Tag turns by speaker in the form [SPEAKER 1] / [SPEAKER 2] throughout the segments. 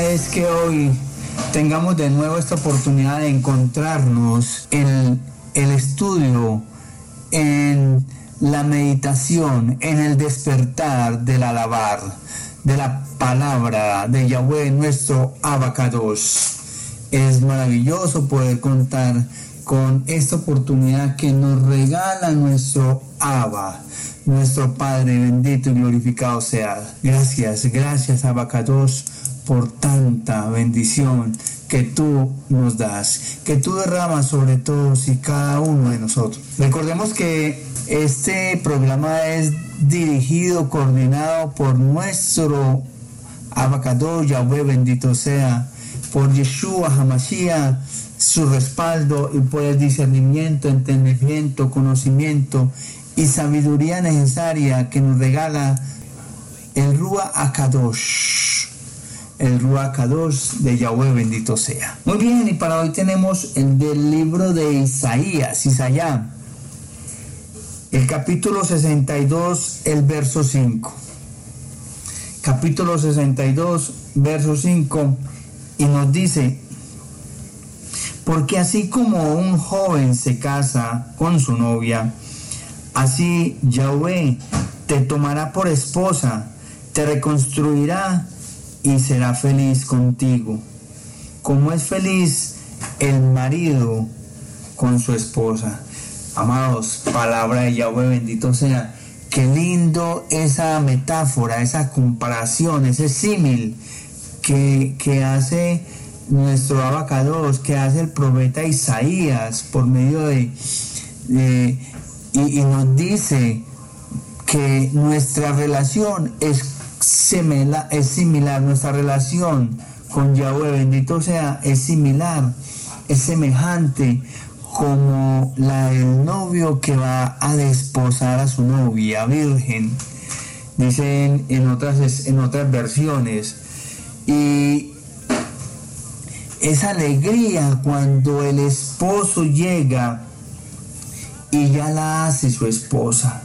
[SPEAKER 1] Es que hoy tengamos de nuevo esta oportunidad de encontrarnos en el estudio, en la meditación, en el despertar del alabar, de la palabra de Yahweh, nuestro abacados. Es maravilloso poder contar con esta oportunidad que nos regala nuestro Abba, nuestro Padre bendito y glorificado sea. Gracias, gracias Abacados por tanta bendición que tú nos das, que tú derramas sobre todos y cada uno de nosotros. Recordemos que este programa es dirigido, coordinado por nuestro Abacados, Yahweh bendito sea, por Yeshua Hamashiach, su respaldo y por el discernimiento, entendimiento, conocimiento y sabiduría necesaria que nos regala el Rúa Akadosh. El Akadosh de Yahweh bendito sea. Muy bien, y para hoy tenemos el del libro de Isaías, Isaías, el capítulo 62, el verso 5. Capítulo 62, verso 5, y nos dice, porque así como un joven se casa con su novia, así Yahweh te tomará por esposa, te reconstruirá y será feliz contigo. Como es feliz el marido con su esposa. Amados, palabra de Yahweh bendito sea. Qué lindo esa metáfora, esa comparación, ese símil que, que hace nuestro abacados que hace el profeta Isaías por medio de, y, nos dice que nuestra relación es, es similar, nuestra relación con Yahweh, bendito sea, es similar, es semejante como la del novio que va a desposar a su novia virgen, dicen en otras, en otras versiones. Y esa alegría cuando el esposo llega y ya la hace su esposa.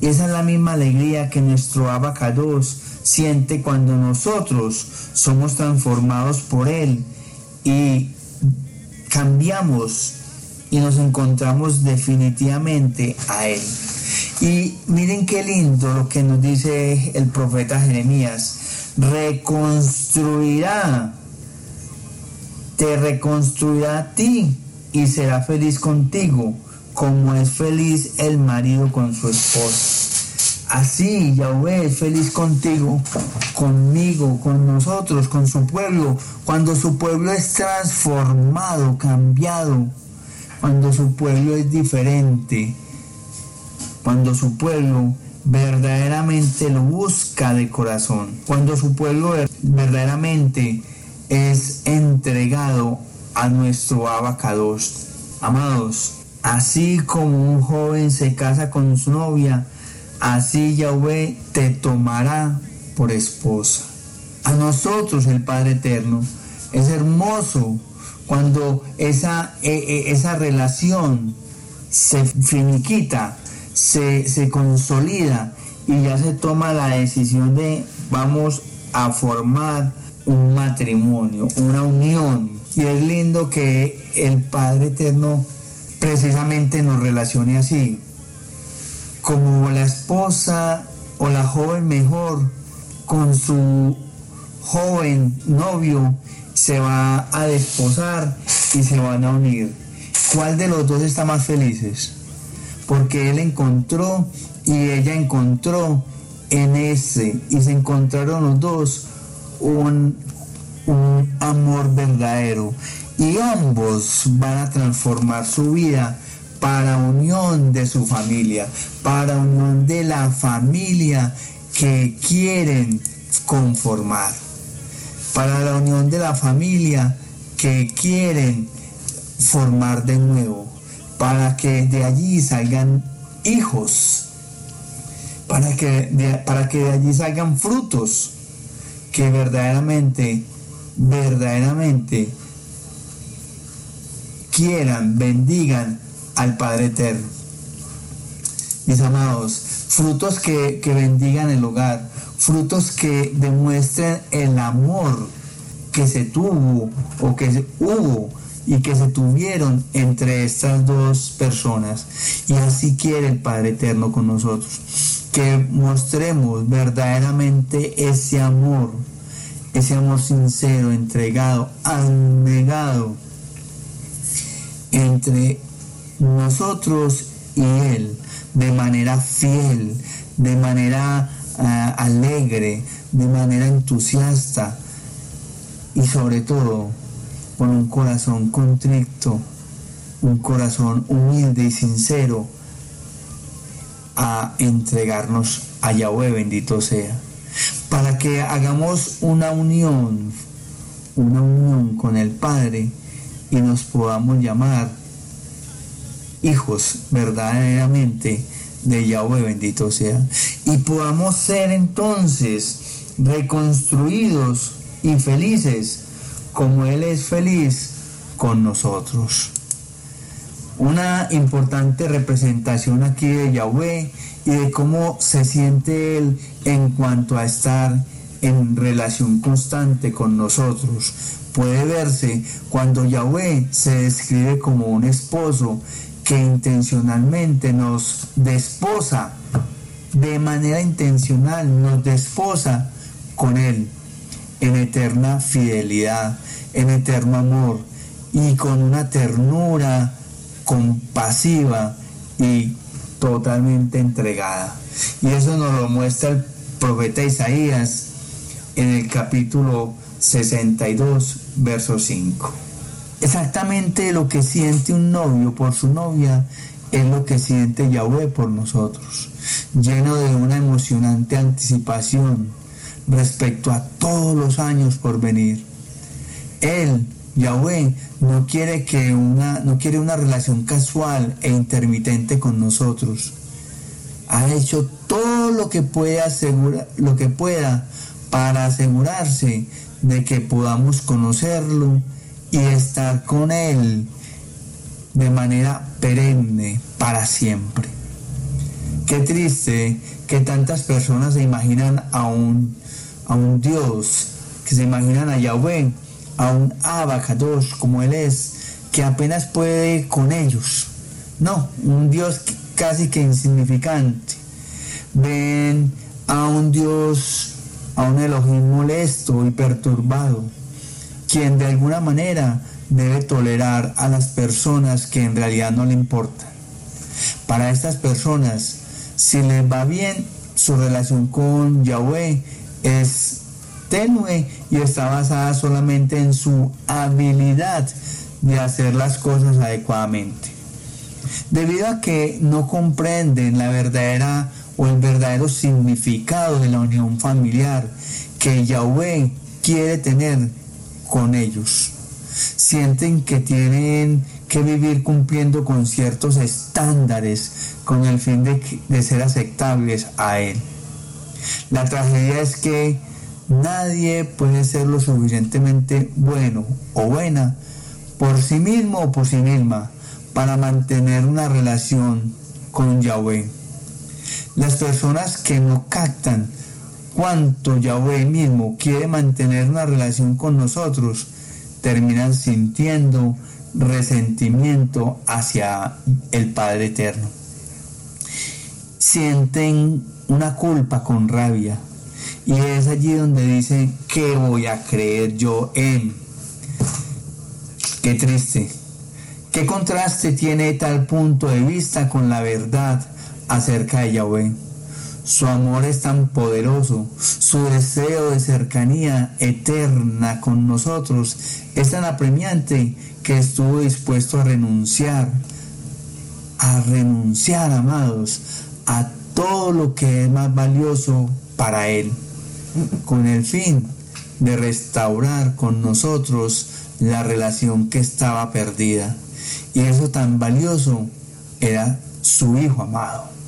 [SPEAKER 1] Esa es la misma alegría que nuestro abacados siente cuando nosotros somos transformados por Él y cambiamos y nos encontramos definitivamente a Él. Y miren qué lindo lo que nos dice el profeta Jeremías. Reconstruirá te reconstruirá a ti y será feliz contigo, como es feliz el marido con su esposa. Así Yahweh es feliz contigo, conmigo, con nosotros, con su pueblo, cuando su pueblo es transformado, cambiado, cuando su pueblo es diferente, cuando su pueblo verdaderamente lo busca de corazón, cuando su pueblo verdaderamente es entregado a nuestro abacados. Amados, así como un joven se casa con su novia, así Yahweh te tomará por esposa. A nosotros el Padre Eterno es hermoso cuando esa, e, e, esa relación se finiquita, se, se consolida y ya se toma la decisión de vamos a formar un matrimonio, una unión. Y es lindo que el Padre Eterno precisamente nos relacione así, como la esposa o la joven mejor con su joven novio se va a desposar y se van a unir. ¿Cuál de los dos está más felices? Porque él encontró y ella encontró en ese y se encontraron los dos un, amor verdadero y ambos van a transformar su vida para unión de su familia, para unión de la familia que quieren conformar, para la unión de la familia que quieren formar de nuevo, para que de allí salgan hijos, para que para que de allí salgan frutos que verdaderamente, verdaderamente quieran, bendigan al Padre Eterno. Mis amados, frutos que, bendigan el hogar, frutos que demuestren el amor que se tuvo o que hubo y que se tuvieron entre estas dos personas. Y así quiere el Padre Eterno con nosotros, que mostremos verdaderamente ese amor, ese amor sincero, entregado, abnegado entre nosotros y Él, de manera fiel, de manera ah, alegre, de manera entusiasta y sobre todo con un corazón contrito, un corazón humilde y sincero a entregarnos a Yahweh, bendito sea, para que hagamos una unión, una unión con el Padre y nos podamos llamar hijos verdaderamente de Yahweh, bendito sea, y podamos ser entonces reconstruidos y felices como Él es feliz con nosotros. Una importante representación aquí de Yahweh y de cómo se siente Él en cuanto a estar en relación constante con nosotros. Puede verse cuando Yahweh se describe como un esposo que intencionalmente nos desposa, de manera intencional nos desposa con Él en eterna fidelidad, en eterno amor y con una ternura compasiva y totalmente entregada. Y eso nos lo muestra el profeta Isaías en el capítulo 62, verso 5. Exactamente lo que siente un novio por su novia es lo que siente Yahweh por nosotros, lleno de una emocionante anticipación respecto a todos los años por venir. Él, Yahweh, no quiere, que una, no quiere una relación casual e intermitente con nosotros. Ha hecho todo lo que, puede lo que pueda para asegurarse de que podamos conocerlo y estar con Él de manera perenne para siempre. Qué triste que tantas personas se imaginan a un a un Dios, que se imaginan a Yahweh, a un Abacados como Él es, que apenas puede con ellos. No, un Dios casi que insignificante. Ven a un Dios, a un Elohim molesto y perturbado, quien de alguna manera debe tolerar a las personas que en realidad no le importan. Para estas personas, si les va bien su relación con Yahweh, es tenue y está basada solamente en su habilidad de hacer las cosas adecuadamente. Debido a que no comprenden la verdadera o el verdadero significado de la unión familiar que Yahweh quiere tener con ellos. Sienten que tienen que vivir cumpliendo con ciertos estándares con el fin de, ser aceptables a Él. La tragedia es que nadie puede ser lo suficientemente bueno o buena por sí mismo o por sí misma para mantener una relación con Yahweh. Las personas que no captan cuánto Yahweh mismo quiere mantener una relación con nosotros terminan sintiendo resentimiento hacia el Padre Eterno. Sienten una culpa con rabia. Y es allí donde dice, ¿qué voy a creer yo en? Qué triste. ¿Qué contraste tiene tal punto de vista con la verdad acerca de Yahweh? Su amor es tan poderoso, su deseo de cercanía eterna con nosotros es tan apremiante que estuvo dispuesto a renunciar, a renunciar, amados, a todo lo que es más valioso para Él, con el fin de restaurar con nosotros la relación que estaba perdida. Y eso tan valioso era su Hijo amado.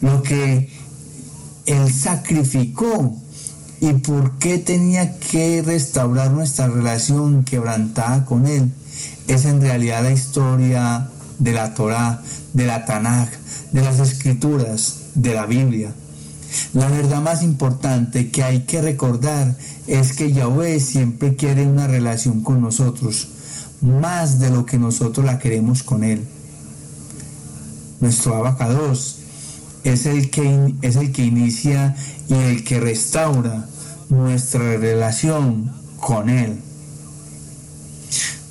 [SPEAKER 1] Lo que Él sacrificó y por qué tenía que restaurar nuestra relación quebrantada con Él es en realidad la historia de la Torá, de la Tanakh, de las escrituras, de la Biblia. La verdad más importante que hay que recordar es que Yahweh siempre quiere una relación con nosotros, más de lo que nosotros la queremos con Él. Nuestro abacados es el que, es el que inicia y el que restaura nuestra relación con Él.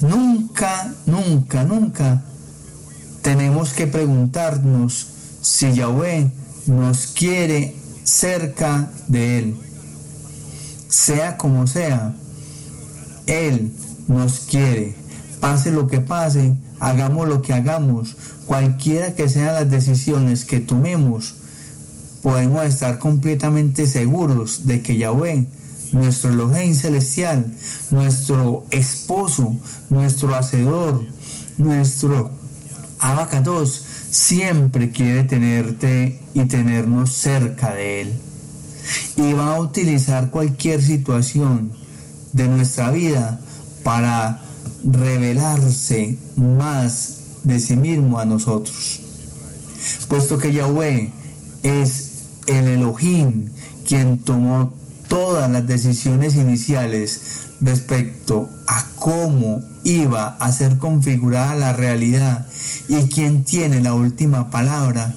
[SPEAKER 1] Nunca, nunca, nunca tenemos que preguntarnos si Yahweh nos quiere cerca de Él. Sea como sea, Él nos quiere. Pase lo que pase, hagamos lo que hagamos, cualquiera que sean las decisiones que tomemos, podemos estar completamente seguros de que Yahweh, nuestro Elohim celestial, nuestro esposo, nuestro hacedor, nuestro abacados, siempre quiere tenerte y tenernos cerca de Él. Y va a utilizar cualquier situación de nuestra vida para revelarse más de sí mismo a nosotros. Puesto que Yahweh es el Elohim quien tomó todas las decisiones iniciales respecto a cómo iba a ser configurada la realidad y quien tiene la última palabra,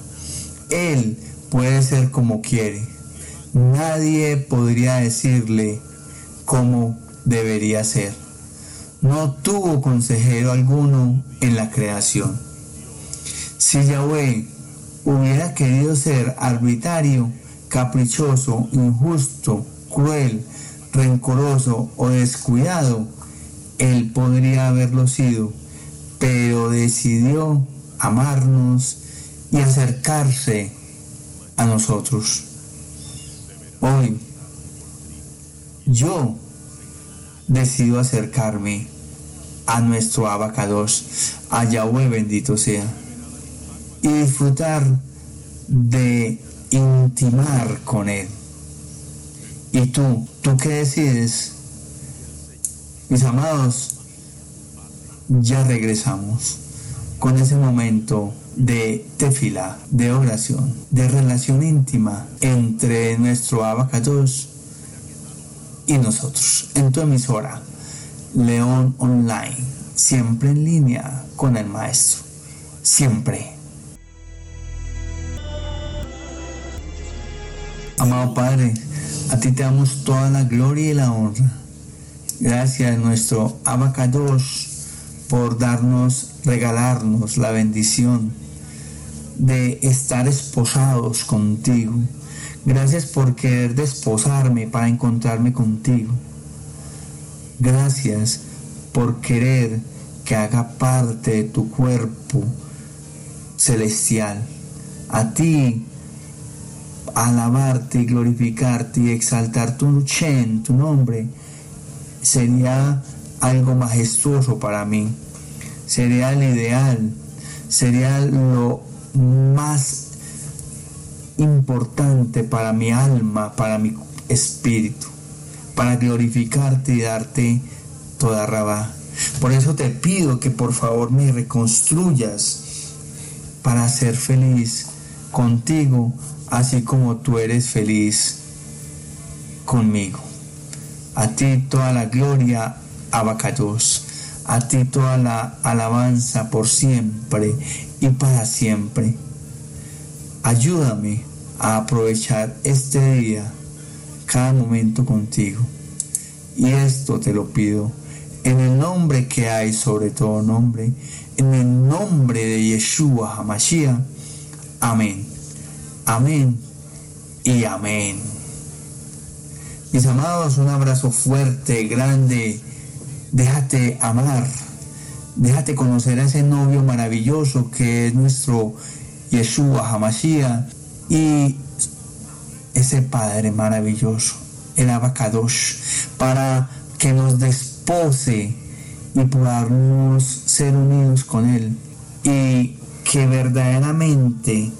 [SPEAKER 1] Él puede ser como quiere. Nadie podría decirle cómo debería ser. No tuvo consejero alguno en la creación. Si Yahweh hubiera querido ser arbitrario, caprichoso, injusto, cruel, rencoroso o descuidado, él podría haberlo sido, pero decidió amarnos y acercarse a nosotros. Hoy yo decido acercarme a nuestro abacados, a Yahweh bendito sea, y disfrutar de intimar con Él. ¿Y tú? ¿Tú qué decides? Mis amados, ya regresamos con ese momento de tefila, de oración, de relación íntima entre nuestro abacados y nosotros en tu emisora León Online, siempre en línea con el Maestro, siempre. Amado Padre, a ti te damos toda la gloria y la honra. Gracias nuestro Abacados por darnos, regalarnos la bendición de estar esposados contigo. Gracias por querer desposarme para encontrarme contigo. Gracias por querer que haga parte de tu cuerpo celestial. A ti alabarte y glorificarte y exaltar tu Chen, tu nombre, sería algo majestuoso para mí. Sería el ideal, sería lo más importante para mi alma, para mi espíritu, para glorificarte y darte toda rabá. Por eso te pido que por favor me reconstruyas para ser feliz contigo, así como tú eres feliz conmigo. A ti toda la gloria, Abacados. A ti toda la alabanza por siempre y para siempre. Ayúdame a aprovechar este día, cada momento contigo. Y esto te lo pido en el nombre que hay sobre todo nombre, en el nombre de Yeshua Hamashiach. Amén. Amén y amén. Mis amados, un abrazo fuerte, grande. Déjate amar. Déjate conocer a ese novio maravilloso que es nuestro Yeshua Hamashiach y ese Padre maravilloso, el Abacadosh, para que nos despose y podamos ser unidos con Él y que verdaderamente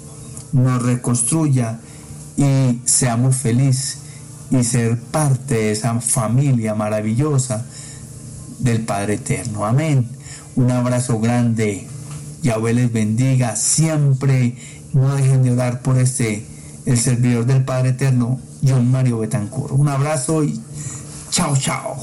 [SPEAKER 1] nos reconstruya y seamos felices y ser parte de esa familia maravillosa del Padre Eterno. Amén. Un abrazo grande. Yahweh les bendiga siempre. No dejen de orar por este
[SPEAKER 2] el servidor del Padre Eterno, John Mario Betancur. Un abrazo y chao, chao.